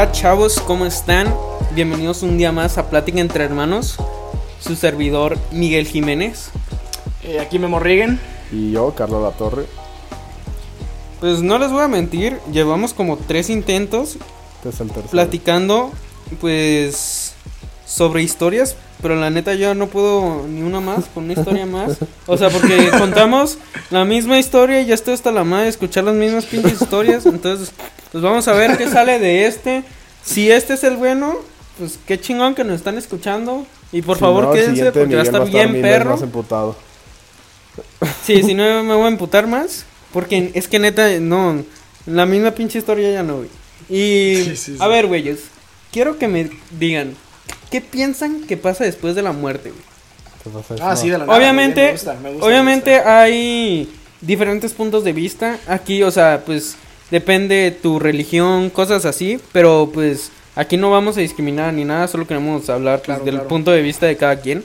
Hola chavos, ¿cómo están? Bienvenidos un día más a Plática entre Hermanos. Su servidor Miguel Jiménez. Eh, aquí Memo Rigen. Y yo, Carlos La Torre. Pues no les voy a mentir, llevamos como tres intentos Este es el tercero. platicando, pues, sobre historias, pero la neta yo no puedo ni una más, con una historia más. O sea, porque contamos la misma historia y ya estoy hasta la madre de escuchar las mismas pinches historias. Entonces, pues vamos a ver qué sale de este. Si este es el bueno, pues qué chingón que nos están escuchando. Y por Si favor no, quédense porque va a estar bien perro. más emputado. Sí, si no me voy a emputar más. Porque es que neta, no. La misma pinche historia ya no, güey. Y. Sí, sí, sí. A ver, güeyes. Quiero que me digan. ¿Qué piensan que pasa después de la muerte, güey? ¿Qué pasa eso? Ah, sí, de la nada. Obviamente, Me gusta, me gusta, obviamente me gusta. hay diferentes puntos de vista. Aquí, o sea, pues depende tu religión, cosas así. Pero pues aquí no vamos a discriminar ni nada. Solo queremos hablar pues, Claro, del claro. punto de vista de cada quien.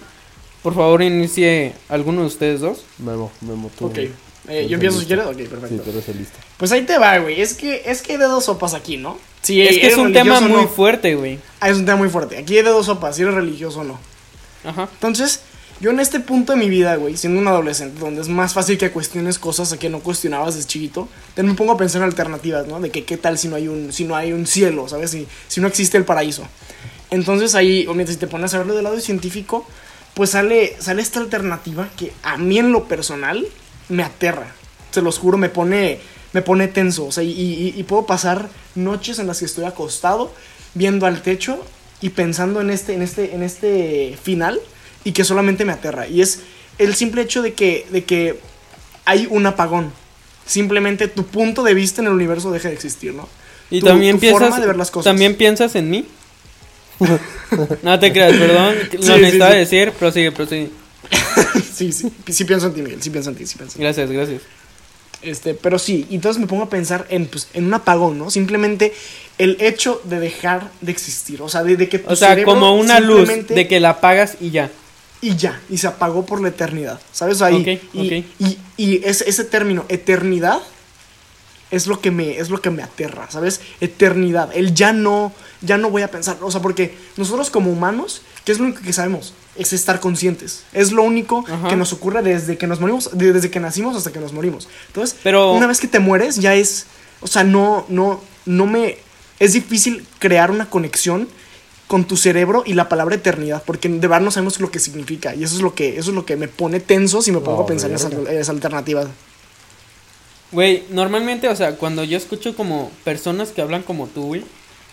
Por favor, inicie alguno de ustedes dos. Memo, Memo, tú. Ok. Eh, yo empiezo si quieres. Ok, perfecto. Sí, tú eres el listo. Pues ahí te va, güey. Es que, es que hay de dos sopas aquí, ¿no? Es que es un tema o muy no. fuerte, güey. Ah, es un tema muy fuerte. Aquí hay de dos sopas, si eres religioso o no. Ajá. Entonces, yo en este punto de mi vida, güey, siendo un adolescente, donde es más fácil que cuestiones cosas que no cuestionabas desde chiquito, también me pongo a pensar en alternativas, ¿no? De que qué tal si no hay un, si no hay un cielo, ¿sabes? Si, si no existe el paraíso. Entonces ahí, obviamente, si te pones a verlo del lado científico, pues sale, sale esta alternativa que a mí en lo personal me aterra. Se los juro, me pone, me pone tenso. O sea, y, y- y puedo pasar noches en las que estoy acostado, viendo al techo y pensando en este, en este, en este final y que solamente me aterra. Y es el simple hecho de que, de que hay un apagón. Simplemente tu punto de vista en el universo deja de existir, ¿no? Y Tu- también tu piensas forma de ver las cosas. también piensas en mí. no te creas, perdón, lo Sí, sí, necesitaba sí. decir, prosigue, prosigue. sí, sí, sí pienso en ti, Miguel, sí pienso en ti, sí pienso en ti. Gracias, gracias. Este, pero sí, y entonces me pongo a pensar en, pues, en un apagón, ¿no? Simplemente el hecho de dejar de existir, o sea, de, de que tu O sea, cerebro como una luz de que la apagas y ya. y ya, y se apagó por la eternidad, ¿sabes? Ahí, Ok, y, y, y ese, ese término, eternidad, es lo que me, es lo que me aterra, ¿sabes? Eternidad, el ya no, ya no voy a pensar, o sea, porque nosotros como humanos, ¿qué es lo único que sabemos? Es estar conscientes, es lo único Ajá. que nos ocurre desde que nos morimos, de- desde que nacimos hasta que nos morimos. Entonces, Pero- una vez que te mueres, ya es, o sea, no, no, no me, es difícil crear una conexión con tu cerebro y la palabra eternidad, porque de verdad no sabemos lo que significa y eso es lo que eso es lo que me pone tenso si me pongo a pensar en esa, esa alternativa. Güey, normalmente, o sea, cuando yo escucho como personas que hablan como tú, güey,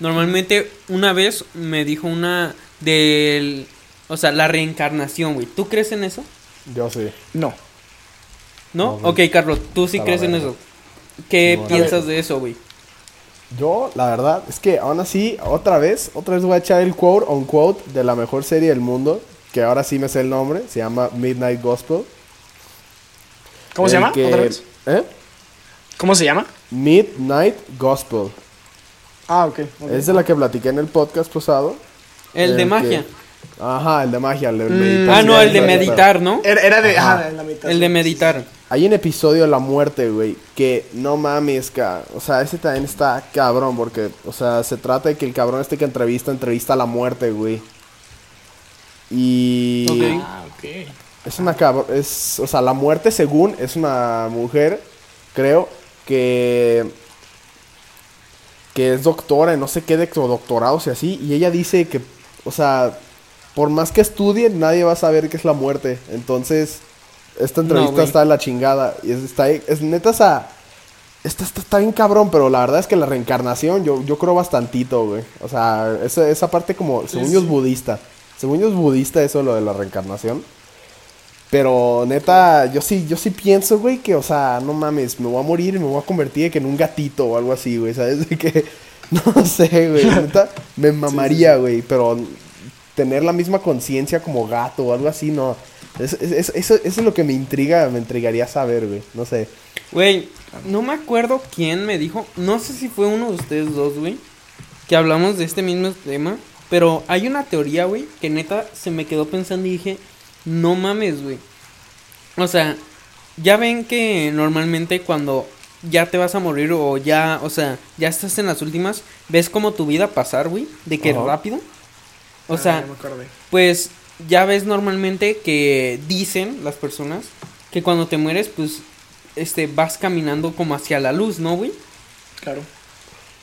normalmente una vez me dijo una del, o sea, la reencarnación, güey. ¿Tú crees en eso? Yo sí. No. ¿No? No, ok, Carlos, tú sí crees en eso. ¿Qué No, piensas de eso, güey? Yo, la verdad, es que aún así, otra vez, otra vez voy a echar el quote on quote de la mejor serie del mundo, que ahora sí me sé el nombre, se llama Midnight Gospel. ¿Cómo se llama? que- ¿Otra vez? ¿Eh? ¿Cómo se llama? Midnight Gospel. Ah, ok. ok. Es de la que platiqué en el podcast pasado. El de que- magia. Ajá, el de magia, el de Mm, meditar. Ah, no, el de meditar, ¿no? Era, era de Ajá. ajá, en la mitad. El de meditar. Hay un episodio de la muerte, güey, que no mames, ca- o sea, ese también está cabrón, porque, o sea, se trata de que el cabrón este que entrevista, entrevista a la muerte, güey. Y Ok. Ah, ok. es una cabrón, es, o sea, la muerte según es una mujer, creo, que que es doctora, en no sé qué de doctorados y así, y ella dice que, o sea, por más que estudien, nadie va a saber qué es la muerte. Entonces, esta entrevista está de la chingada. Y es, está, es neta, o sea, está, está, bien cabrón, pero la verdad es que la reencarnación, yo, yo creo bastantito, güey. O sea, esa, esa parte como, según yo es budista. Según yo es budista eso lo de la reencarnación. Pero neta, yo sí, yo sí pienso, güey, que, o sea, no mames, me voy a morir y me voy a convertir que en un gatito o algo así, güey, ¿sabes? De que, no sé, güey, neta, me mamaría, güey, pero tener la misma conciencia como gato o algo así, no. Es- es- es- eso, eso es lo que me intriga, me intrigaría saber, güey, no sé. Güey, no me acuerdo quién me dijo, no sé si fue uno de ustedes dos, güey, que hablamos de este mismo tema, pero hay una teoría, güey, que neta se me quedó pensando y dije, no mames, güey. O sea, ya ven que normalmente cuando ya te vas a morir o ya, o sea, ya estás en las últimas, ves como tu vida pasar, güey, de que Ajá. rápido. O Ah, sea, me pues ya ves normalmente que dicen las personas que cuando te mueres, pues, este, vas caminando como hacia la luz, ¿no, güey? Claro.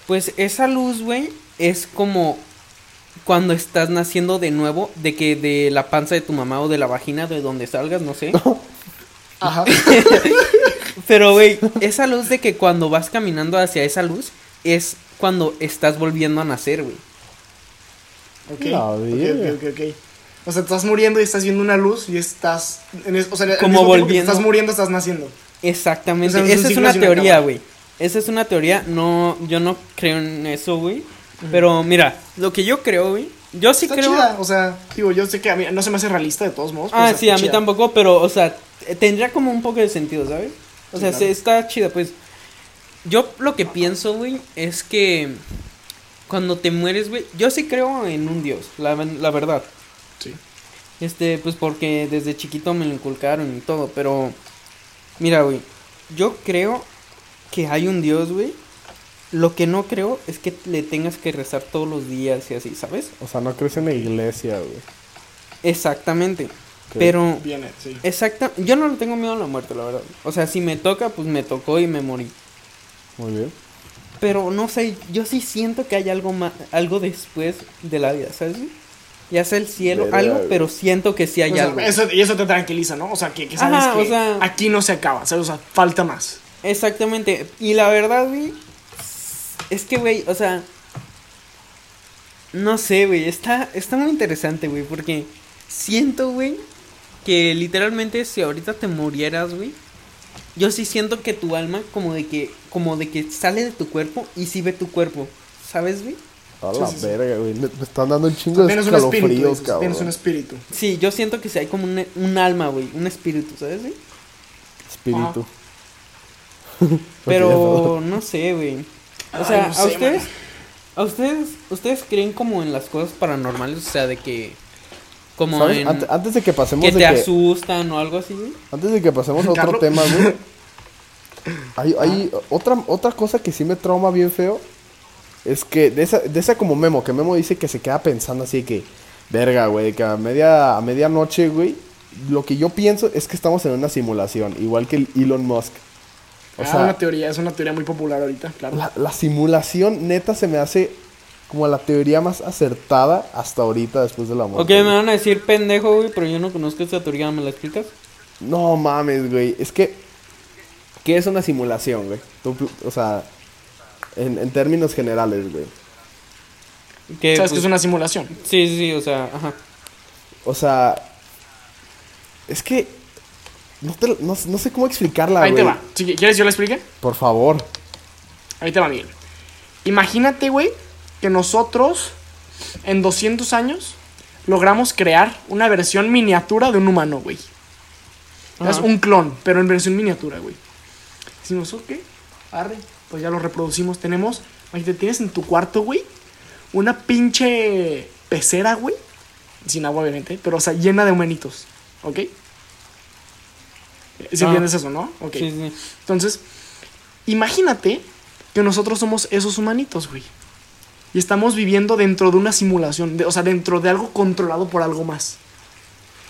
Pues esa luz, güey, es como cuando estás naciendo de nuevo, de que de la panza de tu mamá o de la vagina, de donde salgas, no sé. Ajá. Pero, güey, esa luz de que cuando vas caminando hacia esa luz es cuando estás volviendo a nacer, güey. Ok. Ok, ok, ok, ok. O sea, estás muriendo y estás viendo una luz y estás. En es- o sea, Como volviendo. Estás muriendo, estás naciendo. Exactamente. O sea, es un Esa es una teoría, güey. Esa es una teoría. No, yo no creo en eso, güey. Pero mira, lo que yo creo, güey. Yo sí está creo. chida. O sea, digo, yo sé que a mí no se me hace realista de todos modos. Ah, sí, a mí chida. tampoco, pero, o sea, t- tendría como un poco de sentido, ¿sabes? O Sí, sea, claro. se- está chida, pues. Yo lo que pienso, güey, es que cuando te mueres, güey, yo sí creo en un Dios, la, la verdad. Sí. Este, pues porque desde chiquito me lo inculcaron y todo, pero mira, güey, yo creo que hay un Dios, güey. Lo que no creo es que le tengas que rezar todos los días y así, ¿sabes? O sea, no crees en la iglesia, güey. Exactamente. Pero Viene, sí. Exacto, yo no le tengo miedo a la muerte, la verdad. O sea, si me toca, pues me tocó y me morí. Muy bien. Pero no sé, yo sí siento que hay algo más, algo después de la vida, ¿sabes? Ya sea el cielo, algo, pero siento que sí hay O sea, algo. eso, y eso te tranquiliza, ¿no? O sea, que, que sabes Ajá, que o sea- aquí no se acaba, ¿sabes? O sea, falta más. Exactamente. Y la verdad, güey, es que, güey, o sea, no sé, güey, está, está muy interesante, güey, porque siento, güey, que literalmente si ahorita te murieras, güey, yo sí siento que tu alma como de que, como de que sale de tu cuerpo y sí ve tu cuerpo, ¿sabes, güey? A la sí, sí. verga, güey. Me me están dando un chingo de escalofríos, cabrón. Tienes un espíritu. Sí, yo siento que sí hay como un, un alma, güey, un espíritu, ¿sabes, güey? Espíritu. Pero no sé, güey. O Ay, sea, no sé, a ustedes, man. a ustedes, ustedes creen como en las cosas paranormales, o sea, de que, como ¿Sabes? en, Ante- Antes de que pasemos que de te que, asustan o algo así, güey. antes de que pasemos a otro Carlos. tema, güey. Hay, hay otra, otra cosa que sí me trauma bien feo. Es que de esa, de esa como Memo, que Memo dice que se queda pensando así que, verga, güey, que a media, a medianoche, güey, lo que yo pienso es que estamos en una simulación, igual que el Elon Musk. O ah, sea, una teoría, es una teoría muy popular ahorita, claro. la, la simulación neta se me hace como la teoría más acertada hasta ahorita después de la Ok, muerte. me güey. van a decir pendejo, güey, pero yo no conozco esta teoría, ¿me la explicas? No mames, güey. Es que. ¿Qué es una simulación, güey? Tú, o sea, en, en términos generales, güey. Sabes que pues, es una simulación. Sí, sí, sí, o sea, ajá. O sea. Es que. No, te- no- no sé cómo explicarla, Ahí güey. te va. Si ¿Quieres yo lo explique? Por favor. Ahí te va, Miguel. Imagínate, güey, que nosotros en 200 años logramos crear una versión miniatura de un humano, güey. Es un clon, pero en versión miniatura, güey. Decimos, ok, arre, pues ya lo reproducimos. Tenemos, imagínate, tienes en tu cuarto, güey, una pinche pecera, güey. Sin agua, obviamente, pero, o sea, llena de humanitos, ¿ok? ¿Sí Ah. entiendes eso, no? Ok. Sí, sí. Entonces, imagínate que nosotros somos esos humanitos, güey. Y estamos viviendo dentro de una simulación, de- o sea, dentro de algo controlado por algo más.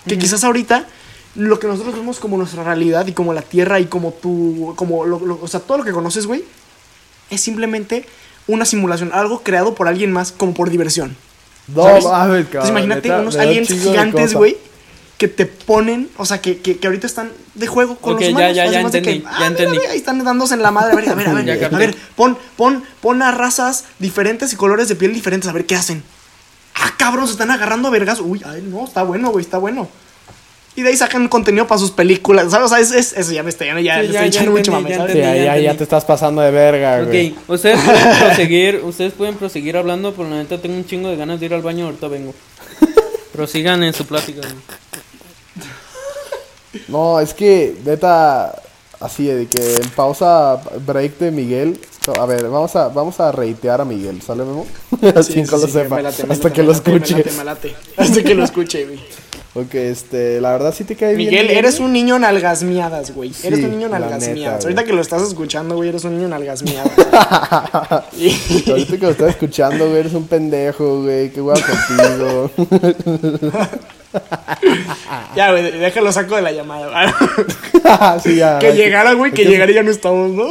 Que quizás ahorita lo que nosotros vemos como nuestra realidad y como la Tierra y como tu, como, lo- lo- o sea, todo lo que conoces, güey, es simplemente una simulación, algo creado por alguien más como por diversión. No ¿sabes? mames, cabrón. Entonces imagínate neta, unos aliens gigantes, güey, que te ponen, o sea, que, que, que ahorita están de juego con los ya, humanos. ya, ya que, entendí, ya ah, mira, entendí. mira, ahí están dándose en la madre. A ver, a ver, a ver. Ya a ver, pon, pon, pon a razas diferentes y colores de piel diferentes, a ver qué hacen. Ah, cabrón, se están agarrando a vergas. Uy, ay, no, está bueno, güey, está bueno. Y de ahí sacan contenido para sus películas, ¿sabes? O sea, es, es- eso ya me está, ya, ya, Sí, ya, estoy ya echando mucho mame, ya ya, ya, te estás pasando de verga, güey. Ok, ustedes pueden proseguir, ustedes pueden proseguir hablando, pero la neta tengo un chingo de ganas de ir al baño, ahorita vengo. Prosigan en su plática. güey. No, es que, neta, así de que en pausa break de Miguel. A ver, vamos a, vamos a reitear a Miguel, ¿sale, Memo? Sí, Así sí, que lo sí, sepa. me late, me hasta late, que me lo escuche. late, me late. Hasta que lo escuche, güey. Ok, este, la verdad sí te cae bien. Miguel, eres un niño nalgas miadas, güey. Sí, eres un niño la nalgas neta, miadas. güey. Ahorita que lo estás escuchando, güey, eres un niño nalgas miadas. Y- Ahorita que lo estás escuchando, güey, eres un pendejo, güey. Qué guapo contigo. ya, güey, déjalo saco de la llamada. sí, ya. que llegara, güey, que llegara y ya no estamos, ¿no?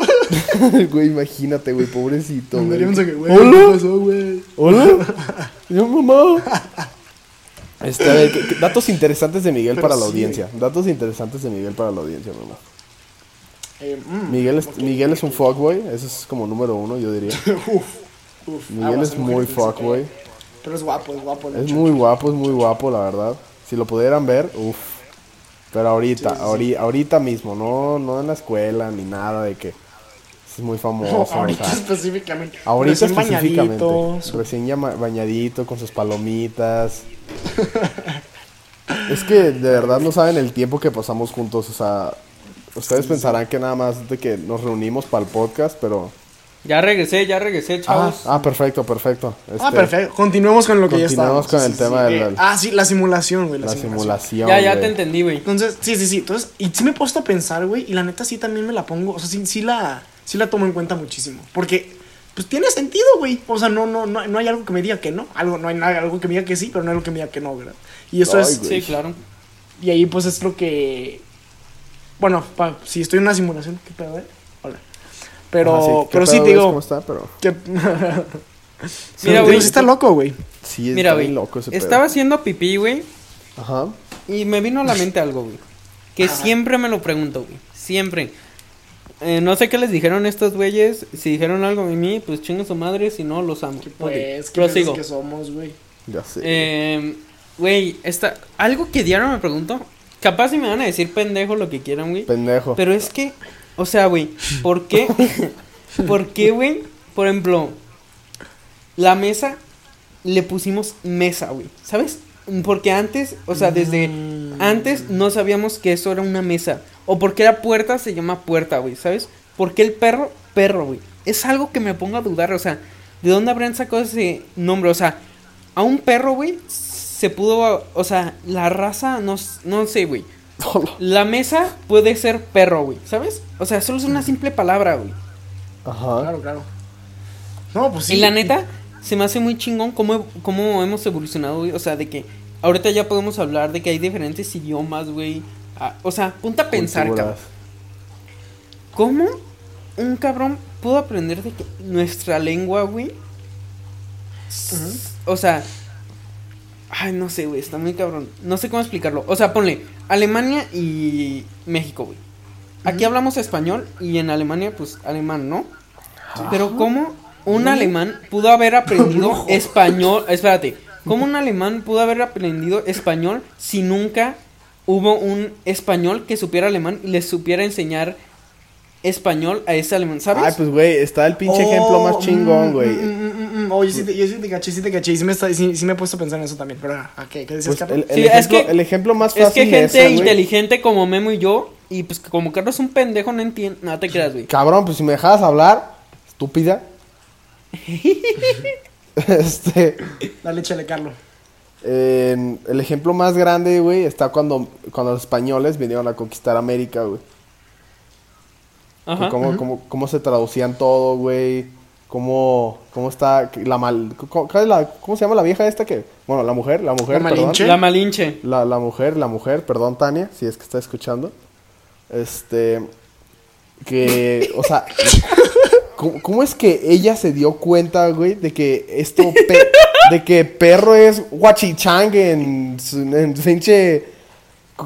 Güey, imagínate, güey, pobrecito. güey. A que, güey, ¿Hola? ¿qué pasó, güey? ¿Hola? Yo, mamá. Este, a ver, ¿qué- qué- datos interesantes de Miguel Pero para la sí, audiencia. Datos interesantes de Miguel para la audiencia, mamá. Eh, mm, Miguel es. Miguel es un fuckboy, eso es como número uno, yo diría. Uf, uf. Miguel es muy fuckboy. Pero es guapo, es guapo. Es muy guapo, es muy guapo, la verdad. Si lo pudieran ver, uff. Pero ahorita, Sí, sí, sí. ahori- ahorita mismo, no, no en la escuela ni nada de que es muy famoso. No, o sea, ahorita específicamente. ahorita Recién específicamente. bañadito, Recién llama- bañadito con sus palomitas. es que de verdad no saben el tiempo que pasamos juntos. O sea, ustedes pensarán que nada más de que nos reunimos para el podcast, pero. Ya regresé, ya regresé, Ah, chavos. ah, perfecto, perfecto. Ah, Este, perfecto. Continuemos con lo que ya continuemos estábamos. con el tema del- Eh, ah, sí, la simulación, güey. La, La simulación. simulación. ya, ya güey. te entendí, güey. Entonces, sí, sí, sí. Entonces, y sí me he puesto a pensar, güey. Y la neta sí también me la pongo. O sea, sí, sí la, sí la tomo en cuenta muchísimo. Porque, pues tiene sentido, güey. O sea, no, no, no, no hay algo que me diga que no. Algo, no hay nada, algo que me diga que sí, pero no hay algo que me diga que no, ¿verdad? Y eso Ay, es. güey. Sí, claro. Y ahí, pues es lo que. Bueno, pa- si estoy en una simulación, ¿qué pedo, eh? Pero, Ajá, sí, ¿qué pero sí te digo. ¿Cómo está? Pero. Que... Mira, Mira, güey. Sí está loco, güey. Sí, Mira, está güey. loco ese pedo. Estaba haciendo pipí, güey. Ajá. Y me vino a la mente algo, güey. Que siempre me lo pregunto, güey. Siempre. Eh, no sé qué les dijeron estos güeyes. Si dijeron algo de mí, pues chinga su madre. Si no, los amo. Pues, ¿qué prosigo. piensas que somos, güey? Ya sé. Eh, Güey, está. Algo que diario me pregunto. Capaz si me van a decir pendejo lo que quieran, güey. Pendejo. Pero es que. O sea, güey. ¿Por qué? ¿Por qué, güey? Por ejemplo. La mesa. Le pusimos mesa, güey. ¿Sabes? Porque antes, o sea, desde antes no sabíamos que eso era una mesa. O porque era puerta, se llama puerta, güey, ¿sabes? Porque el perro, perro, güey. Es algo que me pongo a dudar, o sea, ¿de dónde habrán sacado ese nombre? O sea, a un perro, güey, se pudo, o sea, la raza, no, no sé, güey. La mesa puede ser perro, güey, ¿sabes? O sea, solo es una simple palabra, güey. Ajá. Claro, claro. No, pues sí. Y la neta, se me hace muy chingón cómo, cómo hemos evolucionado, güey. O sea, de que ahorita ya podemos hablar de que hay diferentes idiomas, güey. Ah, o sea, ponte a pensar, cabrón. ¿Cómo un cabrón pudo aprender de que nuestra lengua, güey? s- O sea, ay, no sé, güey, está muy cabrón. No sé cómo explicarlo. O sea, ponle Alemania y México, güey. Aquí hablamos español y en Alemania, pues, alemán, ¿no? Pero ¿cómo un alemán pudo haber aprendido español? Espérate, ¿cómo un alemán pudo haber aprendido español si nunca hubo un español que supiera alemán y le supiera enseñar español a ese alemán? ¿Sabes? Ay, pues, güey, está el pinche ejemplo más chingón, güey. Mm, mm, mm. Oye, sí te, yo sí te caché, sí te caché. Y sí me, está, sí, sí me he puesto a pensar en eso también. Pero, ¿a qué? ¿Qué decías, Pues, Carlos? el, el Sí, es ejemplo, que- el ejemplo más es fácil que de gente ese, güey. inteligente como Memo y yo, y pues como Carlos es un pendejo, no entiende. No te creas, güey. Cabrón, pues si me dejabas hablar, estúpida. este. Dale, échale, Carlos. el ejemplo más grande, güey, está cuando, cuando los españoles vinieron a conquistar América, güey. Ajá. Cómo, cómo, cómo se traducían todo, güey. Cómo, cómo está la mal... ¿Cómo, cuál es la- cómo se llama la vieja esta que... Bueno, la mujer, la mujer, ¿La perdón. Malinche? La Malinche. La, la mujer, la mujer, perdón, Tania, si es que está escuchando. Este. Que, o sea, ¿cómo, cómo es que ella se dio cuenta, güey, de que esto. pe- de que perro es huachichang en, su- en pinche.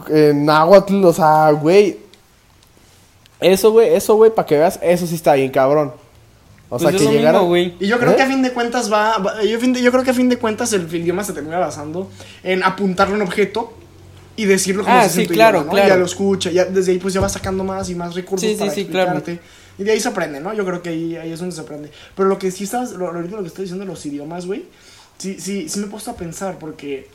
En náhuatl, o sea, güey. Eso, güey, eso, güey, para que veas, eso sí está bien, cabrón. O sea, Pues es que lo llegara. mismo, güey. Y yo creo ¿Eh? que a fin de cuentas va, va- yo, fin de- yo creo que a fin de cuentas el idioma se termina basando en apuntarle un objeto y decirlo como Ah, se sí, tu claro, idioma, ¿no? claro. Ya lo escucha, ya desde ahí pues ya vas sacando más y más recursos Sí, sí, para sí, claro. explicarte. Y de ahí se aprende, ¿no? Yo creo que ahí, ahí es donde se aprende. Pero lo que sí estás, lo, ahorita lo que estoy diciendo de los idiomas, güey, sí, sí, sí me he puesto a pensar porque...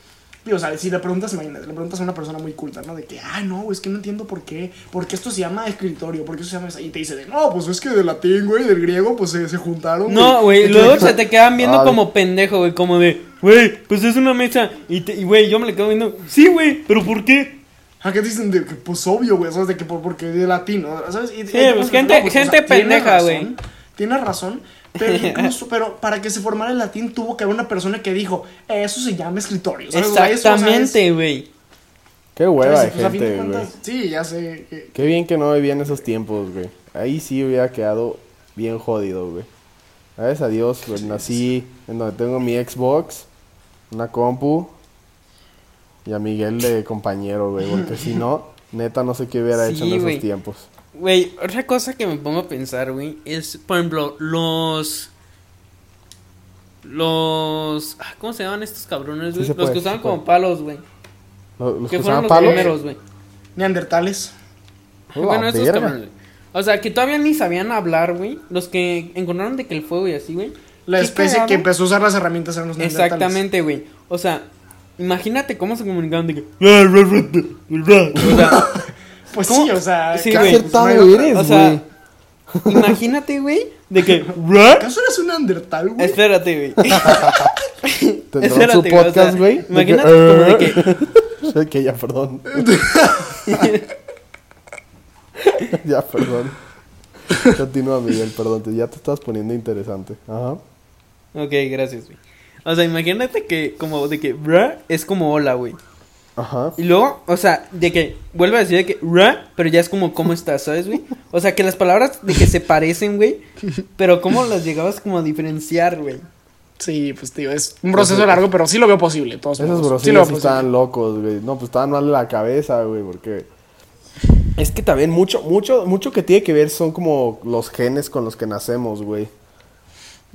Digo, o sea, si le preguntas, imagínate, le preguntas a una persona muy culta, ¿no? De que, ah, no, es que no entiendo por qué, porque esto se llama escritorio, porque eso se llama... esa-". Y te dice, de, no, pues es que del latín, güey, del griego, pues se, se juntaron. No, güey, luego se te quedan viendo Ay. como pendejo, güey, como de, güey, pues es una mesa. Y, te- y, güey, yo me le quedo viendo, sí, güey, pero ¿por qué? ¿A qué dicen de que, pues obvio, güey? ¿Sabes? De que por, porque de latino, ¿sabes? Y- Sí, y- pues, gente- gente tiene pendeja, razón, güey. Tienes razón. Pero incluso, pero para que se formara el latín tuvo que haber una persona que dijo, eso se llama escritorio. Exactamente, güey. Qué hueva de. Pues, gente, güey. Sí, ya sé. que- Qué bien que no vivía en esos tiempos, güey. Ahí sí hubiera quedado bien jodido, güey. Gracias a Dios, güey, nací en donde tengo mi Xbox, una compu y a Miguel de compañero, güey. Porque si no, neta no sé qué hubiera hecho en esos tiempos. Güey, otra cosa que me pongo a pensar, güey, es, por ejemplo, los... Los... ah, ¿Cómo se llaman estos cabrones, güey? los que usaban como puede. palos, güey. Los, los Que que fueron usaban los palos. primeros, güey. Neandertales. Oh, bueno, la esos verga. cabrones. O sea, que todavía ni sabían hablar, güey. Los que encontraron de que el fuego y así, güey. La especie cagado. que empezó a usar las herramientas eran los neandertales. Exactamente, güey. O sea, imagínate cómo se comunicaban de que... O sea, Pues ¿Cómo? sí, o sea. Sí, Qué pues, acertado otra- eres, o sea, güey. imagínate, güey, de que... ¿Acaso eres un neandertal, güey? Espérate, güey. Espérate, su güey, o podcast, sea, güey. que, imagínate como de que... que ya, perdón. ya, perdón. Continúa, Miguel, perdón. te- ya te estás poniendo interesante. Ajá. Ok, gracias, güey. O sea, imagínate que como de que... "Bruh", Es como hola, güey. Ajá. Y luego, o sea, de que vuelve a decir de que, pero ya es como, ¿cómo estás? ¿Sabes, güey? O sea, que las palabras de que se parecen, güey, pero ¿cómo las llegabas como a diferenciar, güey? Sí, pues tío, es un proceso largo, pero sí lo veo posible. Todos Esos brosillos sí lo veo sí posible. estaban locos, güey. No, pues estaban mal de la cabeza, güey, porque... Es que también mucho, mucho, mucho que tiene que ver son como los genes con los que nacemos, güey.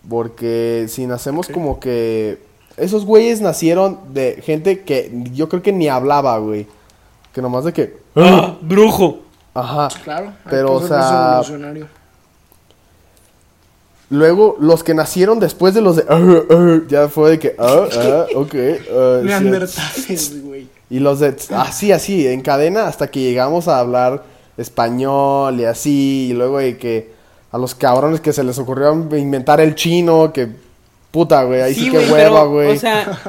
Porque si nacemos como que... Esos güeyes nacieron de gente que yo creo que ni hablaba, güey. Que nomás de que... ¡Ah! ¡Brujo! Ajá. Claro. hay Pero, o sea. Luego, los que nacieron después de los de... "Arr, arr", ya fue de que... Ah, ah, ok. ah. Neandertales, güey. Y los de así, así, en cadena hasta que llegamos a hablar español y así. Y luego de que a los cabrones que se les ocurrió inventar el chino, que puta, güey, ahí sí, que hueva, güey. O sea,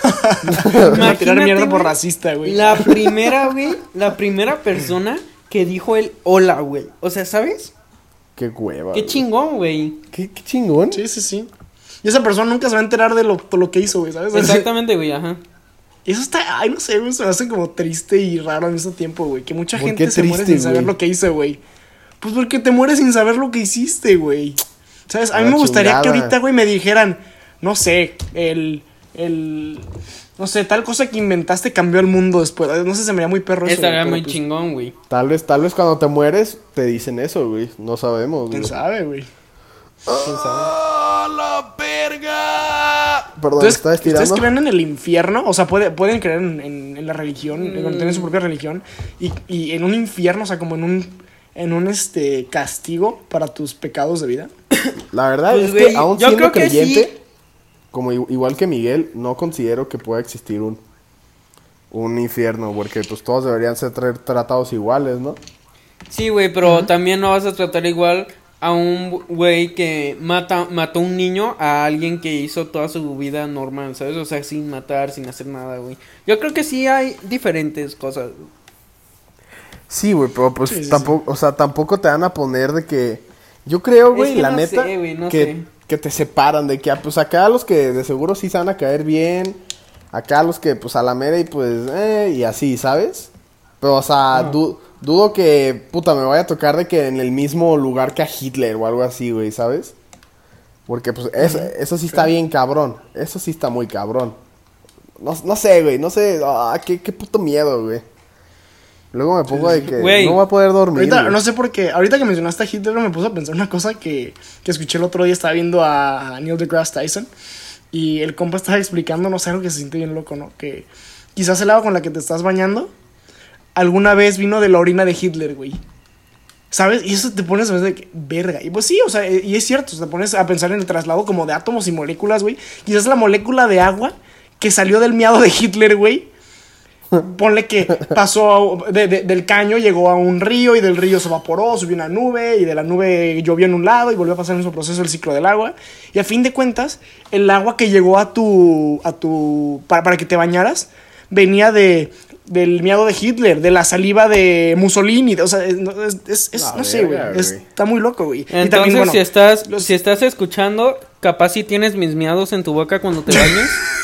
Para tirar mierda por racista, güey. La primera, güey, la primera persona que dijo el hola, güey. O sea, ¿sabes? Qué hueva. Qué chingón, güey. Qué, qué chingón. Sí, sí, sí. Y esa persona nunca se va a enterar de lo, de lo que hizo, güey, ¿sabes? Exactamente, güey, ajá. Eso está, ay, no sé, güey, se me hace como triste y raro al mismo tiempo, güey. Que mucha ¿Por gente qué se muere triste, sin saber lo que hizo, güey. Pues porque te mueres sin saber lo que hiciste, güey. ¿Sabes? A mí me gustaría que ahorita, güey, me dijeran, no sé, el, el, no sé, tal cosa que inventaste cambió el mundo después. No sé, se me haría muy perro eso. Estaría muy pues, chingón, güey. Tal vez, tal vez cuando te mueres te dicen eso, güey. No sabemos, ¿Quién güey. sabe, güey? ¿Quién sabe? ¡Ah, la verga! Perdón, Entonces, ¿está ¿ustedes estirando? creen en el infierno? O sea, puede- pueden creer en, en- en la religión, en- Mm. tienen su propia religión, y, y en un infierno, o sea, como en un, en un este, castigo para tus pecados de vida. La verdad Pues, es güey, que aún siendo creyente, sí. como i- igual que Miguel, no considero que pueda existir un un infierno, porque pues todos deberían ser tra- tratados iguales, ¿no? Sí, güey, pero también no vas a tratar igual a un güey que mata, mató un niño a alguien que hizo toda su vida normal, ¿sabes? O sea, sin matar, sin hacer nada, güey. Yo creo que sí hay diferentes cosas. Sí, güey, pero pues Sí, sí, tampoco, o sea, tampoco te van a poner de que yo creo, güey, que la no neta sé, güey, no que, sé. que te separan de que ah, pues acá los que de seguro sí se van a caer bien, acá los que pues a la mera y pues eh, y así, ¿sabes? Pero o sea, du- dudo que puta me vaya a tocar de que en el mismo lugar que a Hitler o algo así, güey, ¿sabes? Porque pues eso, eso sí está bien cabrón, eso sí está muy cabrón. No, no sé, güey, no sé, ah, qué, qué puto miedo, güey. Luego me pongo de que no voy a poder dormir. Ahorita, no sé por qué, ahorita que mencionaste a Hitler me puse a pensar una cosa que, que escuché el otro día, estaba viendo a Neil deGrasse Tyson y el compa estaba explicando, no sé, algo que se siente bien loco, ¿no? Que quizás el agua con la que te estás bañando alguna vez vino de la orina de Hitler, güey. ¿Sabes? Y eso te pones a ver de que, verga. Y pues sí, o sea, y es cierto, te pones a pensar en el traslado como de átomos y moléculas, güey. Quizás la molécula de agua que salió del miado de Hitler, güey, Ponle que pasó de- de- del caño, llegó a un río y del río se evaporó, subió una nube y de la nube llovió en un lado y volvió a pasar el mismo proceso el ciclo del agua. Y a fin de cuentas, el agua que llegó a tu. a tu. para, para que te bañaras, venía de. del miado de Hitler, de la saliva de Mussolini. de- o sea, es, no- es- es- no sé, güey. Está muy loco, güey. Y Entonces, también, bueno, si estás los- si estás escuchando, capaz si tienes mis miados en tu boca cuando te bañes.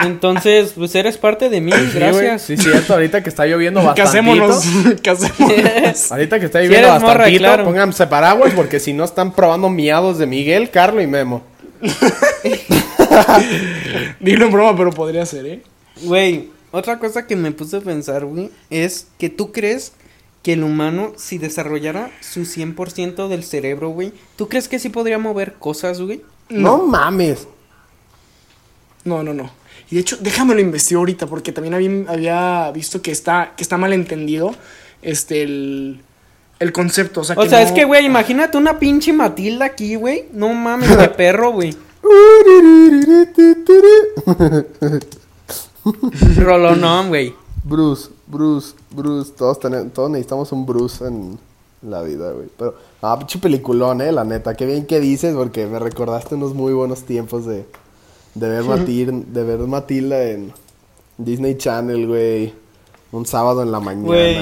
Entonces, pues eres parte de mí, Sí, gracias. Sí, cierto, ahorita que está lloviendo bastante. Casémonos. Casémonos. Ahorita que está lloviendo bastante, claro. pónganse paraguas porque si no están probando miados de Miguel, Carlos y Memo. Dilo en broma, pero podría ser, ¿eh? Güey, otra cosa que me puse a pensar, güey, es que tú crees que el humano, si desarrollara su 100% del cerebro, güey, ¿tú crees que sí podría mover cosas, güey? No, mames. No, no, no. Y de hecho, déjamelo investigar ahorita, porque también había, había visto que está, que está mal entendido este, el, el concepto. O sea, O que sea, no- es que, güey, imagínate una pinche Matilda aquí, güey. No mames, de perro, güey. Rolonón, güey. Bruce, Bruce, Bruce. Todos, tenemos, todos necesitamos un Bruce en la vida, güey. Pero, ah, pinche peliculón, eh, la neta. Qué bien que dices, porque me recordaste unos muy buenos tiempos de, de, ver, Matil- de ver Matilda en Disney Channel, güey. Un sábado en la mañana. Güey,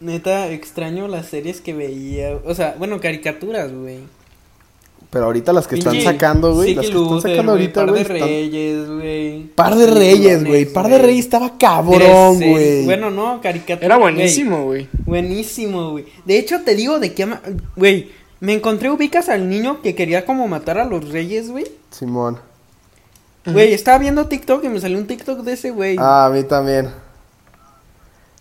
neta, extraño las series que veía. O sea, bueno, caricaturas, güey. Pero ahorita las que están sacando, güey. Las que están sacando güey, ahorita, Par güey. de Reyes, güey. Par de Reyes, güey. Par de Reyes estaba cabrón, güey. Bueno, no, caricatura. Era buenísimo, güey. Buenísimo, güey. De hecho, te digo de qué... Güey, me encontré, ubicas al niño que quería como matar a los reyes, güey. Simón. Güey, estaba viendo TikTok y me salió un TikTok de ese, güey. Ah, a mí también.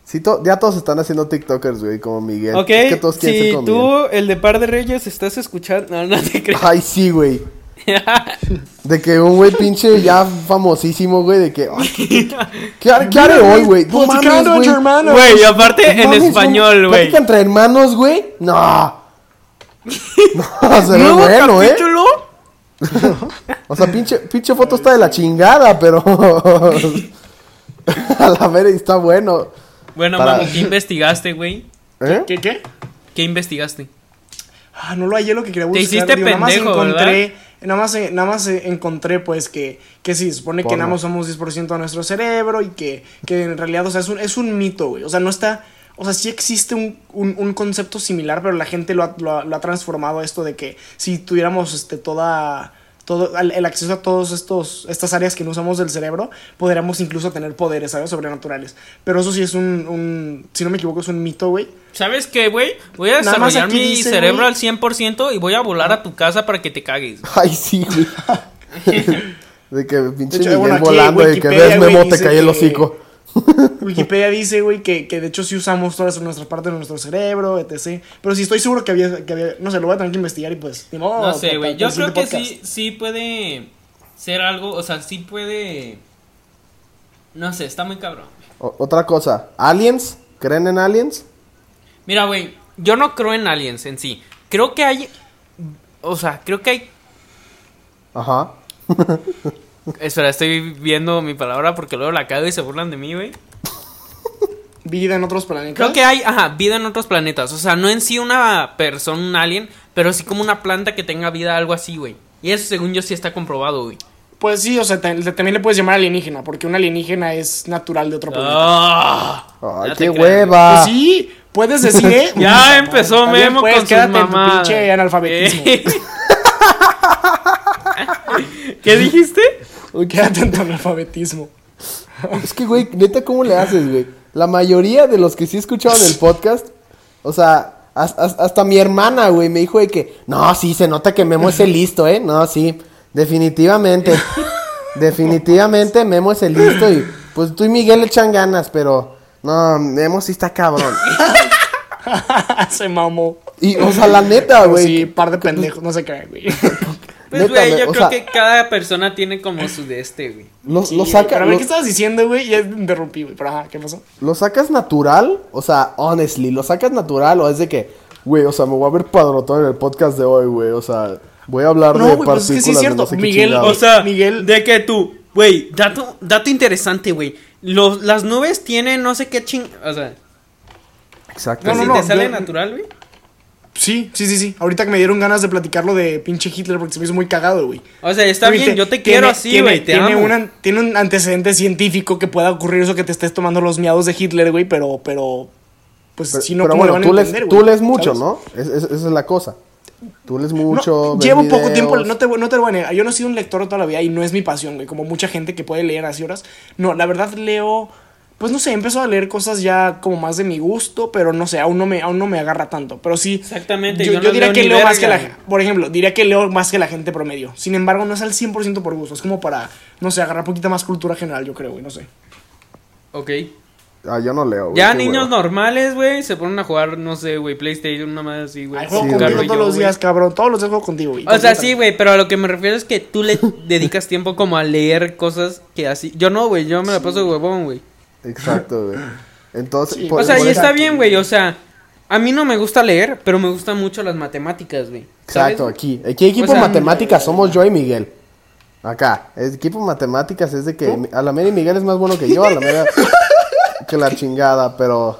Sí, to- ya todos están haciendo TikTokers, güey, como Miguel. ok, Es que todos quieren si ser como Miguel. tú, el de Par de Reyes, estás escuchando... No, no te creas. Ay, sí, güey. De que un güey pinche ya famosísimo, güey, de que... Ay, ¿qué, qué, qué haré, qué haré hoy, güey? No mames, güey. hermanos. Güey, aparte No en mames, español, güey. ¿Plática entre hermanos, güey? No. No, se ve ¿Nuevo bueno, ¿eh? O sea, pinche, pinche foto está de la chingada, pero... A la vera está bueno. Bueno, Para- mami, ¿qué investigaste, güey? ¿Eh? ¿Qué, qué? ¿Qué investigaste? Ah, no lo hallé lo que quería Te buscar. hiciste nada más pendejo, encontré, nada más, nada más encontré, pues, que, que sí, se supone que nada más somos 10% de nuestro cerebro y que, que en realidad, o sea, es un, es un mito, güey. O sea, no está... O sea, sí existe un, un, un concepto similar, pero la gente lo ha, lo ha- lo ha transformado a esto de que si tuviéramos este, toda... Todo, el acceso a todos estos estas áreas que no usamos del cerebro, podríamos incluso tener poderes, ¿sabes? Sobrenaturales. Pero eso sí es un, un si no me equivoco, es un mito, güey. ¿Sabes qué, güey? Voy a desarrollar mi dice, cerebro güey. al 100% y voy a volar a tu casa para que te cagues. Ay, sí, güey. De que pinche De hecho, bueno, volando y que güey, Memo te cae el que- hocico. Wikipedia dice, güey, que, que de hecho sí usamos todas nuestras partes de nuestro cerebro, etc. Pero sí estoy seguro que había, que había no sé, lo voy a tener que investigar y pues, ni modo. No sé, güey. Yo creo que sí, sí puede ser algo, o sea, sí puede... No sé, está muy cabrón. O- otra cosa, ¿aliens? ¿Creen en aliens? Mira, güey, yo no creo en aliens en sí. Creo que hay... O sea, creo que hay... Ajá. Espera, estoy viendo mi palabra porque luego la cago y se burlan de mí, güey. Vida en otros planetas. Creo que hay, ajá, vida en otros planetas. O sea, no en sí una persona, un alien, pero sí como una planta que tenga vida, algo así, güey. Y eso, según yo, sí está comprobado, güey. Pues sí, o sea, te- también le puedes llamar alienígena, porque un alienígena es natural de otro planeta. Ah, Ay, qué creo. hueva. Pues sí, puedes decir, ¿eh? Ya empezó bien, Memo pues, con sus quédate en tu mamadas. pinche analfabetismo. Eh. ¿Qué dijiste? Quédate en tu analfabetismo. Es que, güey, neta, ¿cómo le haces, güey? La mayoría de los que sí escuchaban el podcast, o sea, has- has- hasta mi hermana, güey, me dijo de que, no, sí, se nota que Memo es el listo, ¿eh? No, sí, definitivamente. definitivamente Memo es el listo y, pues, tú y Miguel le echan ganas, pero, no, Memo sí está cabrón. Se mamó. Y, o sea, la neta, güey. sí, par de pendejos, no se cae, güey. Pues, güey, me- yo o creo sea- que cada persona tiene como su de este, güey. Lo, Sí, lo saca, Pero a ver, lo- ¿qué estabas diciendo, güey? Ya te interrumpí, güey. Pero ajá, ¿qué pasó? ¿Lo sacas natural? O sea, honestly, ¿lo sacas natural o es de que, güey, o sea, me voy a ver padrotón en el podcast de hoy, güey? O sea, voy a hablar No, de güey, pues es que sí es partículas cierto. no sé qué Miguel-. O sea, Miguel- de que tú, güey, dato, dato interesante, güey. los, las nubes tienen no sé qué ching... O sea, Exacto. No, si no, te no, sale yo- natural, güey. Sí, sí, sí, sí. Ahorita que me dieron ganas de platicarlo de pinche Hitler porque se me hizo muy cagado, güey. O sea, está bien, te- yo te tiene- quiero así, güey, te tiene amo. un an- tiene un antecedente científico que pueda ocurrir eso que te estés tomando los miados de Hitler, güey, pero, pero, pues Pero, si no, pero ¿cómo le bueno, van a tú lees, tú mucho, ¿Sabes? ¿no? Es- es- esa es la cosa. Tú lees mucho. No, ves llevo poco tiempo, no te, no te lo voy a negar. Yo no he sido un lector toda la vida y no es mi pasión, güey. Como mucha gente que puede leer así horas. No, la verdad leo. Pues no sé, empezó a leer cosas ya como más de mi gusto, pero no sé, aún no me, aún no me agarra tanto. Pero sí. Exactamente, Yo, yo yo no diría leo que leo más que la güey. Por ejemplo, diría que leo más que la gente promedio. Sin embargo, no es al 100% por gusto. Es como para, no sé, agarrar poquita más cultura general, yo creo, güey. No sé. Ok. Ah, yo no leo. güey, Ya niños hueva. normales, güey, se ponen a jugar, no sé, güey, PlayStation, una más así, güey. Juego Sí, contigo todos los días, cabrón. Todos los días juego contigo, güey. O sea, sí, güey, pero a lo que me refiero es que tú le dedicas tiempo como a leer cosas que así. Yo no, güey, yo me la paso de huevón, güey. Exacto, güey. Entonces, Sí, por- O sea, y está bien, güey, o sea, a mí no me gusta leer, pero me gustan mucho las matemáticas, güey. Exacto, aquí. Aquí equipo O sea, matemáticas somos yo y Miguel. Acá. El equipo matemáticas es de que a la mera y Miguel es más bueno que yo, a la mera que la chingada, pero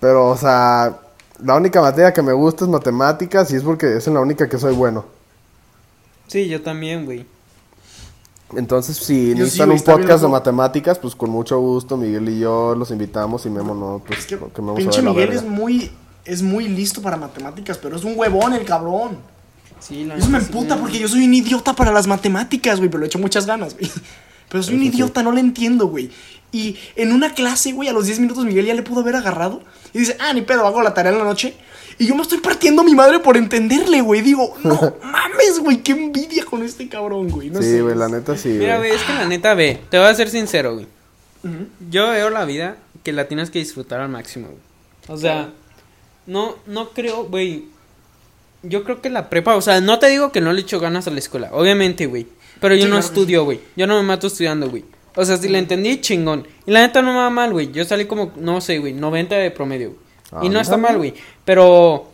pero o sea, la única materia que me gusta es matemáticas y es porque es en la única que soy bueno. Sí, yo también, güey. Entonces, si sí, necesitan güey, un podcast de matemáticas, pues con mucho gusto Miguel y yo los invitamos y Memo no, pues Es que que me vamos a pinche Miguel verga. es muy, es muy listo para matemáticas, pero es un huevón el cabrón. Sí, la Eso me sí, emputa porque yo soy un idiota para las matemáticas, güey, pero le echo muchas ganas, güey. Pero soy un sí. idiota, no le entiendo, güey. Y en una clase, güey, a los 10 minutos Miguel ya le pudo haber agarrado. Y dice, ah, ni pedo, hago la tarea en la noche. Y yo me estoy partiendo a mi madre por entenderle, güey. Digo, no mames, güey, qué envidia con este cabrón, güey. No sí, güey, la neta sí. Mira, güey. es que la neta, ve, te voy a ser sincero, güey. Yo veo la vida que la tienes que disfrutar al máximo, güey. O sea, no, no creo, güey. Yo creo que la prepa, o sea, no te digo que no le echo ganas a la escuela, obviamente, güey. Pero yo Sí, no claro estudio, güey. Yo no me mato estudiando, güey. O sea, si la entendí, chingón. Y la neta no me va mal, güey. Yo salí como, no sé, güey, 90 de promedio, güey. Ah, y no está mal, güey. Pero,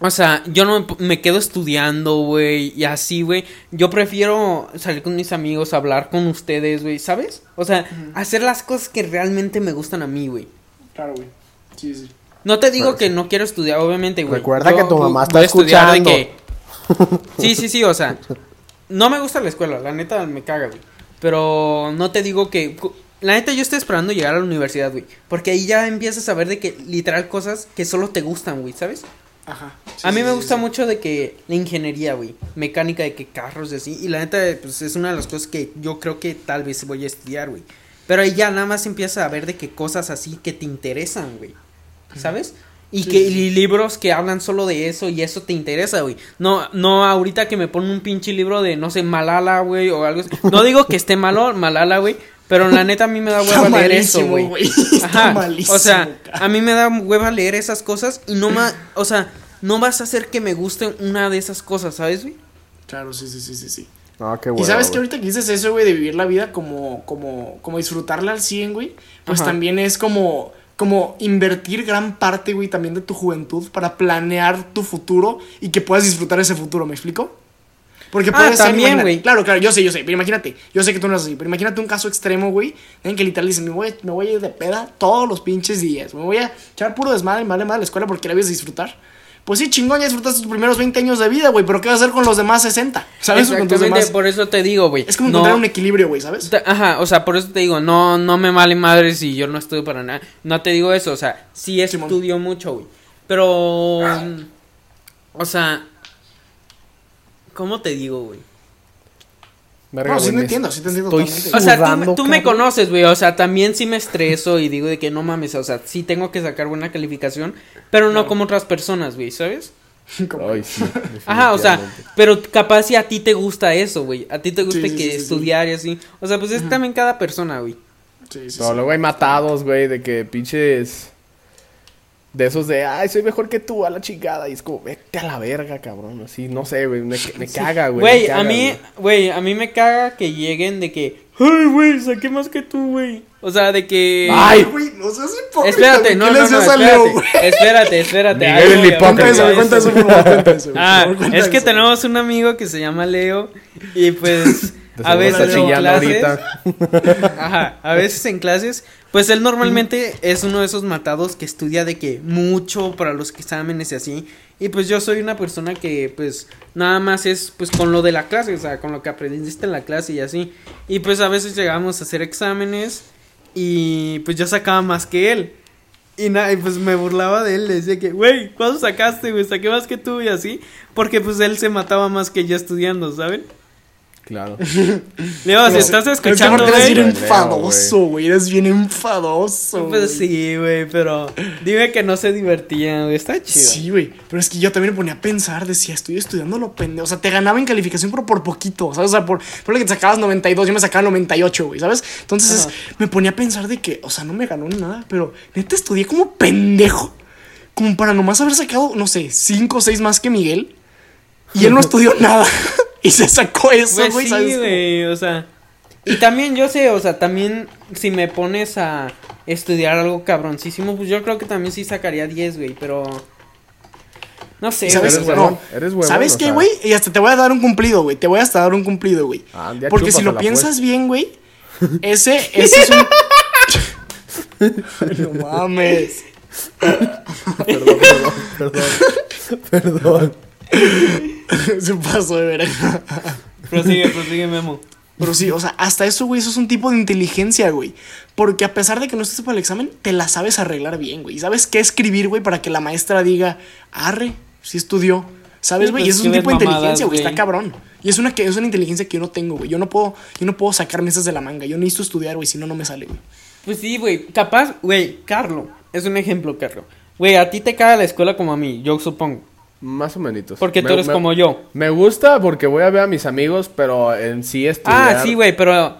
o sea, yo no me, me quedo estudiando, güey. Y así, güey. Yo prefiero salir con mis amigos, hablar con ustedes, güey. ¿Sabes? O sea, hacer las cosas que realmente me gustan a mí, güey. Claro, güey. Sí, sí. No te digo que no quiero estudiar, obviamente, güey. Recuerda Yo que tu mamá está estudiar de escuchando. que- Sí, sí, sí, o sea. No me gusta la escuela, la neta me caga, güey. Pero no te digo que. La neta, yo estoy esperando llegar a la universidad, güey. Porque ahí ya empiezas a ver de que literal cosas que solo te gustan, güey, ¿sabes? Ajá. Sí, a mí sí, me sí, gusta mucho de que la ingeniería, güey. Mecánica de que carros y así. Y la neta, pues es una de las cosas que yo creo que tal vez voy a estudiar, güey. Pero ahí ya nada más empiezas a ver de que cosas así que te interesan, güey. ¿Sabes? Y que y libros que hablan solo de eso y eso te interesa, güey. No, no ahorita que me ponen un pinche libro de, no sé, Malala, güey, o algo así. No digo que esté malo, Malala, güey. Pero la neta a mí me da Está hueva leer eso, malísimo, güey. Ajá. malísimo, O sea, cara. a mí me da hueva leer esas cosas y no más, o sea, no vas a hacer que me guste una de esas cosas, ¿sabes, güey? Claro, sí, sí, sí, sí, sí. No, qué y hueva, sabes que ahorita que dices eso, güey, de vivir la vida como, como, como disfrutarla al 100, güey, pues Ajá. también es como, como invertir gran parte, güey, también de tu juventud para planear tu futuro y que puedas disfrutar ese futuro, ¿me explico? Porque Ah, puede ser, también, güey. Claro, claro, yo sé, yo sé, pero imagínate, yo sé que tú no eres así, pero imagínate un caso extremo, güey, en que literal dicen, me voy, me voy a ir de peda todos los pinches días, me voy a echar puro desmadre, me vale más la escuela porque la vienes a disfrutar. Pues sí, chingón, ya disfrutaste tus primeros 20 años de vida, güey, pero ¿qué vas a hacer con los demás 60? ¿Sabes? Con Exactamente, demás- por eso te digo, güey. es como no- encontrar un equilibrio, güey, ¿sabes? Ajá, o sea, por eso te digo, no, no me vale madre si yo no estudio para nada. No te digo eso, o sea, sí Simón. estudio mucho, güey. Pero, o sea, ¿cómo te digo, güey? Verga, No, sí me- entiendo, sí te entiendo estoy totalmente. O sea, tú, Sudando, tú me conoces, güey, o sea, también sí me estreso y digo de que no mames, o sea, sí tengo que sacar buena calificación, pero no como otras personas, güey, ¿sabes? Ay, sí, Ajá, o sea, pero capaz si a ti te gusta eso, güey, a ti te gusta Sí, sí, que sí, sí, sí. estudiar y así, o sea, pues es también cada persona, güey. Sí, sí, No, sí. luego hay matados, güey, de que pinches. De esos de, ay, soy mejor que tú, a la chingada. Y es como, vete a la verga, cabrón. Así, no sé, güey. Me, me caga, güey. Güey, a mí, güey, a mí me caga que lleguen de que, ay, güey, saqué más que tú, güey. O sea, de que... Ay. Güey, no seas hipócrita. Espérate, no, ¿Qué no, no, hacías a Leo, espérate, güey? espérate, espérate. Miguel el hipócrita. Cuenta eso, cuenta eso. Ah, es que eso. tenemos un amigo que se llama Leo y pues a veces en clases, ajá, a veces en clases, pues él normalmente es uno de esos matados que estudia de que mucho para los exámenes y así, y pues yo soy una persona que pues nada más es pues con lo de la clase, o sea, con lo que aprendiste en la clase y así, y pues a veces llegamos a hacer exámenes y pues yo sacaba más que él. Y, nada, y pues me burlaba de él, le decía que, güey, ¿cuánto sacaste, güey? Saqué más que tú y así. Porque pues él se mataba más que yo estudiando, ¿saben? Claro. Leo, si estás escuchando, eres güey. bien Leo, enfadoso, güey. Eres bien enfadoso. Pues sí, güey, pero dime que no se divertía, güey, está chido. Sí, güey. Pero es que yo también me ponía a pensar, decía, estoy estudiando lo pendejo. O sea, te ganaba en calificación, pero por poquito, ¿sabes? O sea, por, por lo que te sacabas 92, yo me sacaba 98, güey, ¿sabes? Entonces Ajá. me ponía a pensar de que, o sea, no me ganó ni nada, pero neta estudié como pendejo. Como para nomás haber sacado, no sé, 5 o 6 más que Miguel. Y él no estudió nada. y se sacó eso, Pues güey, sí, ¿sabes? güey, o sea. Y también yo sé, o sea, también si me pones a estudiar algo cabroncísimo, pues yo creo que también sí sacaría 10, güey, pero. No sé, ¿Sabes? huevón, No. eres huevón, ¿Sabes qué, güey? Y hasta te voy a dar un cumplido, güey. Te voy a hasta dar un cumplido, güey. Ah, Porque si lo chúpasela, piensas pues. bien, güey, ese, ese es un. no mames. Perdón, perdón, perdón. Perdón. Se pasó de verga. Prosigue, prosigue, Memo. Pero sí, o sea, hasta eso, güey, eso es un tipo de inteligencia, güey. Porque a pesar de que no estés para el examen, te la sabes arreglar bien, güey. ¿Sabes qué escribir, güey? Para que la maestra diga, arre, sí estudió. ¿Sabes, Sí, güey? pues, y eso es un tipo de inteligencia, güey. Está cabrón. Y es una, que, es una inteligencia que yo no tengo, güey. Yo no puedo, yo no puedo sacar mesas de la manga. Yo necesito estudiar, güey, si no, no me sale, güey. Pues sí, güey, capaz, güey, Carlo, es un ejemplo, Carlo. Güey, a ti te cae la escuela como a mí, yo supongo. Más o menos. Porque Me- tú eres me- como yo. Me gusta porque voy a ver a mis amigos, pero en sí estudiar... Ah, sí, güey, pero. eh,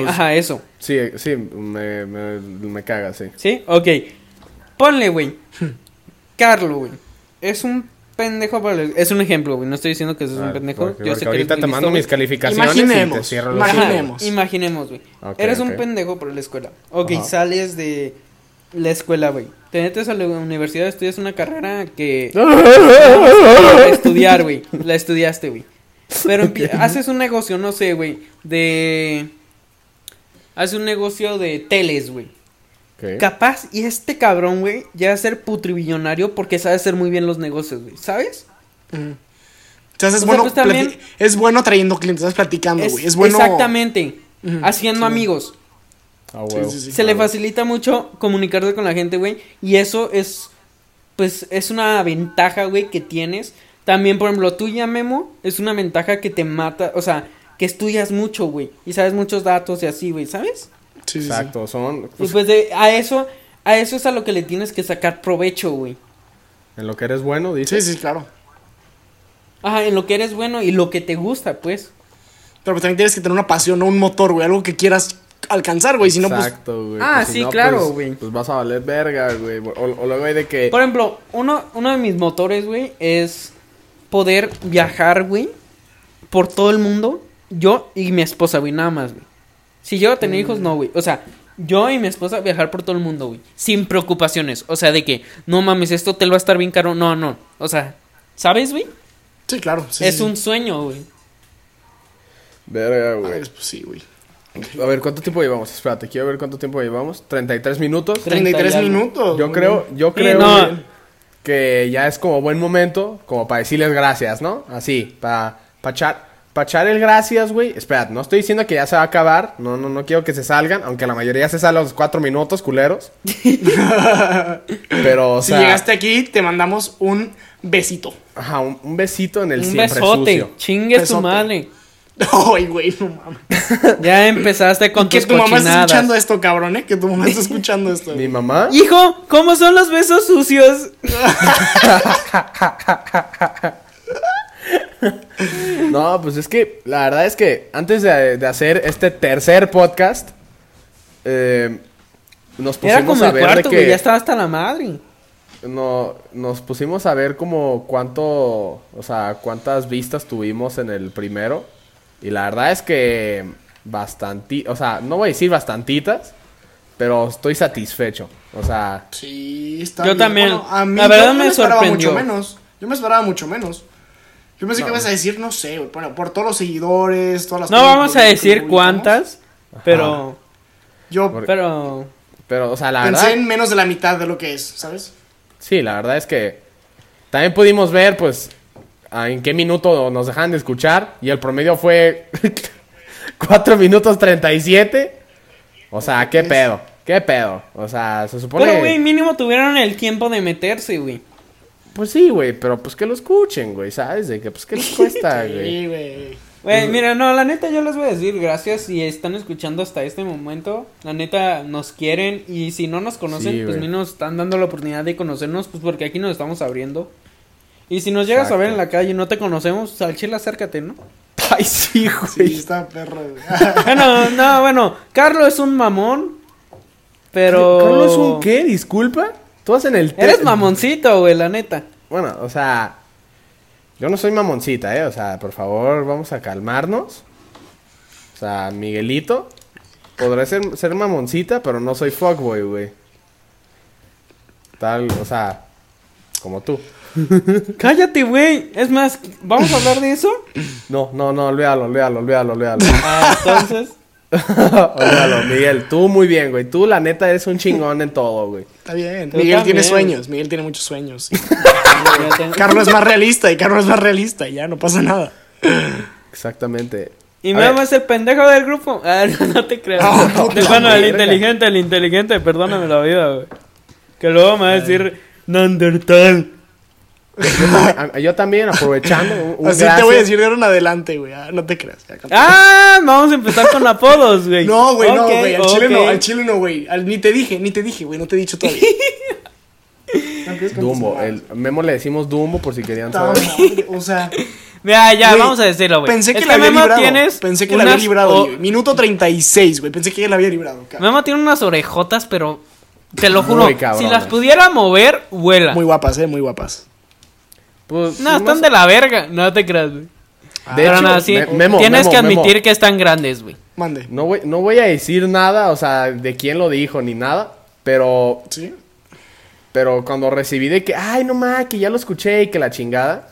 Pues- ajá, eso. Sí, sí, me, me, me caga, sí. ¿Sí? Ok. Ponle, güey. Carlo, güey. Es un pendejo para el- Es un ejemplo, güey. No estoy diciendo que es un Ah, pendejo. porque- Yo porque sé que ahorita te mando mis calificaciones y te Imaginemos, cierro los. Imaginemos. Ajá, imaginemos, güey. Eres un pendejo por la escuela. Ok, Ajá. sales de la escuela, güey. Te metes a la universidad, estudias una carrera que... estudiar, güey. La estudiaste, güey. Pero haces un negocio, no sé, güey. De... Haces un negocio de teles, güey. Capaz, y este cabrón, güey, llega a ser putribillonario porque sabe hacer muy bien los negocios, güey. ¿Sabes? O sea, es, O sea, bueno, pues, también- es bueno trayendo clientes, estás platicando, güey. Es, bueno. Exactamente. Haciendo sí. amigos. Ah, Sí, huevo. sí, sí. Se le facilita mucho comunicarse con la gente, güey. Y eso es, pues, es una ventaja, güey, que tienes. También, por ejemplo, tú ya, Memo, es una ventaja que te mata, o sea, que estudias mucho, güey. Y sabes muchos datos y así, güey, ¿sabes? Sí, sí, sí. Exacto, son... Y pues, pues de, a eso, a eso es a lo que le tienes que sacar provecho, güey. en lo que eres bueno, Sí, dices. sí, claro. Ajá, en lo que eres bueno y lo que te gusta, pues. Pero pues, también tienes que tener una pasión, no un motor, güey. Algo que quieras alcanzar, güey. Si no, pues. Exacto, güey. Ah, pues, si sí, no, claro, pues- güey. Pues vas a valer verga, güey. O, o luego hay de que... Por ejemplo, uno, uno de mis motores, güey, es poder viajar, güey, por todo el mundo. Yo y mi esposa, güey, nada más, güey. Si yo a tener hijos, no, güey. O sea, yo y mi esposa viajar por todo el mundo, güey. Sin preocupaciones. O sea, de que, no mames, esto hotel va a estar bien caro. No, no. O sea, ¿sabes, güey? Sí, claro. sí, es sí, un sí. sueño, güey. Verga, güey. pues sí, güey. A ver, ¿cuánto tiempo llevamos? Espérate, quiero ver cuánto tiempo llevamos. 33 minutos. 33 y algo. minutos. Yo creo, yo creo no. que ya es como buen momento, como para decirles gracias, ¿no? Así, para pa echar, pa echar el gracias, güey. Espérate, no estoy diciendo que ya se va a acabar. No, no, no quiero que se salgan, aunque la mayoría se sale a los cuatro minutos, culeros. Pero, o Si llegaste aquí, te mandamos un besito. ajá, un, un besito en el Un siempre besote. sucio. Chingue su madre. Ay, güey, no mames. Ya empezaste con Que tus tu mamá está escuchando esto, cabrón, ¿eh? Que tu mamá está escuchando esto. Mi mamá. Hijo, ¿cómo son los besos sucios? No, pues es que la verdad es que antes de, de hacer este tercer podcast, eh, nos pusimos Era como a el ver cuarto, de que güey. Ya estaba hasta la madre. no, nos pusimos a ver como cuánto, o sea, cuántas vistas tuvimos en el primero y la verdad es que bastante, o sea, no voy a decir bastantitas, pero estoy satisfecho, o sea, Sí, está Yo bien. también. Bueno, a mí La verdad yo me esperaba sorprendió. mucho menos. Yo me esperaba mucho menos. Yo pensé que ibas a decir, no sé, güey, bueno, por todos los seguidores, todas las No vamos a decir cuántas, pero. Yo Pero. Pero, o sea, la pensé verdad. en menos de la mitad de lo que es, ¿sabes? Sí, la verdad es que también pudimos ver, pues, a en qué minuto nos dejan de escuchar. Y el promedio fue 4 minutos 37. O sea, ¿qué pedo? ¿Qué pedo? O sea, se supone. Pero, güey, mínimo tuvieron el tiempo de meterse, güey. Pues sí, güey, pero pues que lo escuchen, güey, ¿sabes? De que, pues, ¿qué les cuesta, güey? Sí, güey. Güey, mira, no, la neta yo les voy a decir gracias si están escuchando hasta este momento. La neta nos quieren y si no nos conocen, Sí, pues ni nos están dando la oportunidad de conocernos, pues porque aquí nos estamos abriendo. Y si nos llegas a ver en la calle y no te conocemos, al chile acércate, ¿no? Ay, sí, Sí, güey. está perro, güey. Bueno, no, bueno, Carlos es un mamón, pero... ¿Carlos es un qué? Disculpa. Tú vas en el. te- Eres mamoncito, güey, la neta. Bueno, o sea. Yo no soy mamoncita, ¿eh? O sea, por favor, vamos a calmarnos. O sea, Miguelito. Podré ser, ser mamoncita, pero no soy fuckboy, güey. Tal, o sea, como tú. Cállate, güey. Es más, ¿vamos a hablar de eso? No, no, no, olvídalo, olvídalo, olvídalo, olvídalo. Ah, entonces... olvídalo, Miguel. Tú muy bien, güey. Tú, la neta, eres un chingón en todo, güey. Está bien. Tú Miguel tiene sueños, Miguel tiene muchos sueños. sí. Carlos es más realista y Carlos es más realista y ya no pasa nada. Exactamente. Y A me ver. amas el pendejo del grupo. Ah, no, no te creas. No, No, puta bueno, el verga. inteligente, el inteligente, perdóname la vida, güey. Que luego me va a decir Nandertal. Yo también, aprovechando. un- un Así te voy a decir de ahora en adelante, güey. ah, no te creas. ya. Ah, vamos a empezar con apodos, güey. No, güey, no, güey. Al chile no, al chile no, güey. Ni te dije, ni te dije, güey. No te he dicho todavía. Dumbo. El Memo le decimos Dumbo por si querían saber. O sea, Mira, ya, Güey, vamos a decirlo, güey. pensé que Es la había Memo librado. tienes Pensé que la había. Minuto 36, güey. Pensé que ya la había librado. cabrón. Memo tiene unas orejotas, pero te lo juro, Muy si las pudiera mover, vuela. Muy guapas, eh, muy guapas. Pues, no, más- están de la verga. No te creas, güey. De Pero hecho, no, sí, Me- Memo, tienes Memo, que admitir Memo. que están grandes, güey. Mande. No voy, no voy a decir nada, o sea, de quién lo dijo ni nada. Pero, ¿Sí? pero cuando recibí de que, ay, no más, que ya lo escuché y que la chingada.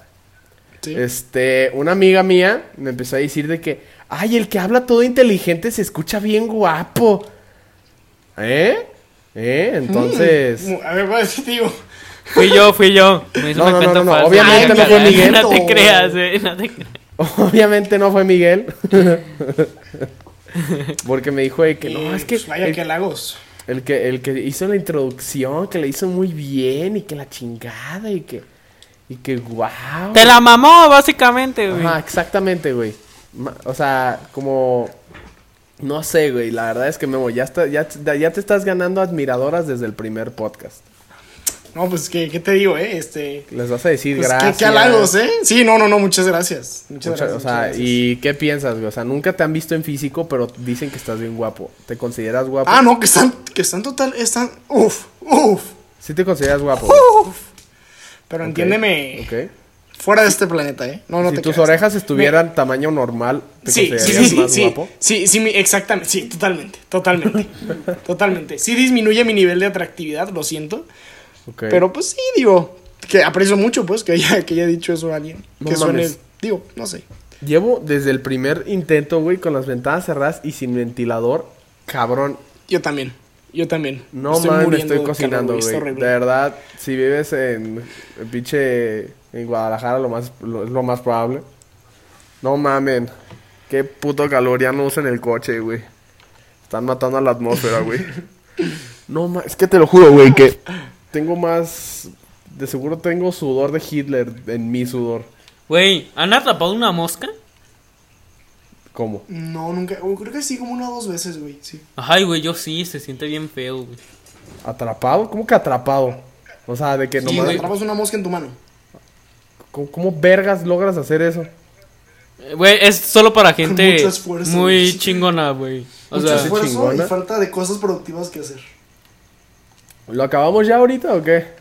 Sí. Este, una amiga mía me empezó a decir de que, ay, el que habla todo inteligente se escucha bien guapo. ¿Eh? ¿Eh? Entonces. Mm, A ver, voy a decir, tío. Fui yo, fui yo. Me hizo No, una no, cuenta no, no, obviamente no fue Miguel. No te creas, güey. No te creas. Obviamente no fue Miguel. Porque me dijo de que no, es que pues, vaya el, que lagos. el que el que hizo la introducción, que la hizo muy bien y que la chingada y que y que wow. Te la mamó, básicamente, güey. Ajá, exactamente, güey. O sea, como no sé, güey, la verdad es que Memo ya está ya, ya te estás ganando admiradoras desde el primer podcast. No, pues, ¿qué, qué te digo, eh? Este. Les vas a decir Pues, gracias. ¿qué, qué halagos, ¿eh? Sí, no, no, no, muchas gracias. Muchas Mucha- gracias. o sea, gracias. ¿y qué piensas, güey? O sea, nunca te han visto en físico, pero dicen que estás bien guapo. ¿Te consideras guapo? Ah, no, que están, que están total, están, uf, uf, Sí te consideras guapo. güey? uf. Pero entiéndeme, Ok. fuera de este planeta, ¿eh? No, no si te tus creas. orejas estuvieran tamaño normal, ¿te Sí, considerarías sí, más sí, guapo? sí, sí, exactamente, sí, totalmente, totalmente, totalmente. Sí disminuye mi nivel de atractividad, lo siento, Pero pues sí, digo, que aprecio mucho, pues, que haya, que haya dicho eso a alguien, No que suene, mames. digo, no sé. Llevo desde el primer intento, güey, con las ventanas cerradas y sin ventilador. Cabrón, Yo también, yo también. no mames, me estoy cocinando, güey. De verdad, si vives en, en pinche en Guadalajara, lo más lo, es lo más probable. No mamen. Qué puto calor, ya no usen el coche, güey. Están matando a la atmósfera, güey. No mames, es que te lo juro, güey, que tengo más de seguro tengo sudor de Hitler en mi sudor. Güey, ¿han atrapado una mosca? ¿Cómo? No, nunca, creo que sí, como una o dos veces, güey, sí. Ay, güey, yo sí, se siente bien feo, güey. ¿Atrapado? ¿Cómo que atrapado? O sea, de que Sí, nomás... güey, atrapas una mosca en tu mano. ¿Cómo, cómo vergas logras hacer eso? Eh, Güey, es solo para gente mucho esfuerzo, muy güey. chingona, güey. O Mucho sea, esfuerzo y falta de cosas productivas que hacer. ¿Lo acabamos ya ahorita o qué?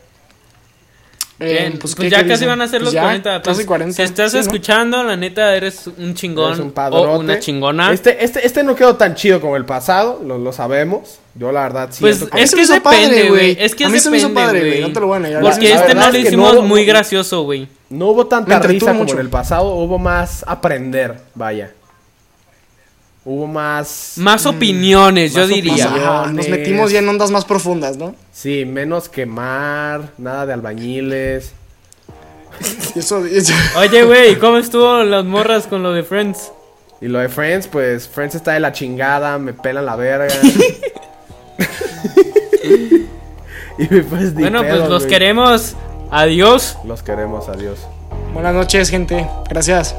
Bien, Eh, pues, ¿qué- ya qué casi dicen? van a ser Pues los ya, 40. pues, Casi 40. Si estás sí, ¿no? escuchando, la neta, eres un chingón Es un padrote. o una chingona. Este, este, este no quedó tan chido como el pasado, lo, lo sabemos. Yo la verdad Pues siento es que me hizo depende, padre, güey. Es que A mí se me hizo padre, güey, no te lo voy a negar. Porque La este no es lo que hicimos no- muy no- gracioso, güey. no hubo tanta risa como mucho. en el pasado, hubo más aprender, vaya. Hubo más... Más opiniones, yo más diría. opiniones. Ajá, nos metimos ya en ondas más profundas, ¿no? Sí, menos quemar, nada de albañiles. Eso, eso- Oye, güey, ¿cómo estuvo las morras con lo de Friends? Y lo de Friends, pues Friends está de la chingada, me pelan la verga. y pues Bueno, pedo, pues los queremos. Adiós. Los queremos, adiós. Buenas noches, gente. Gracias.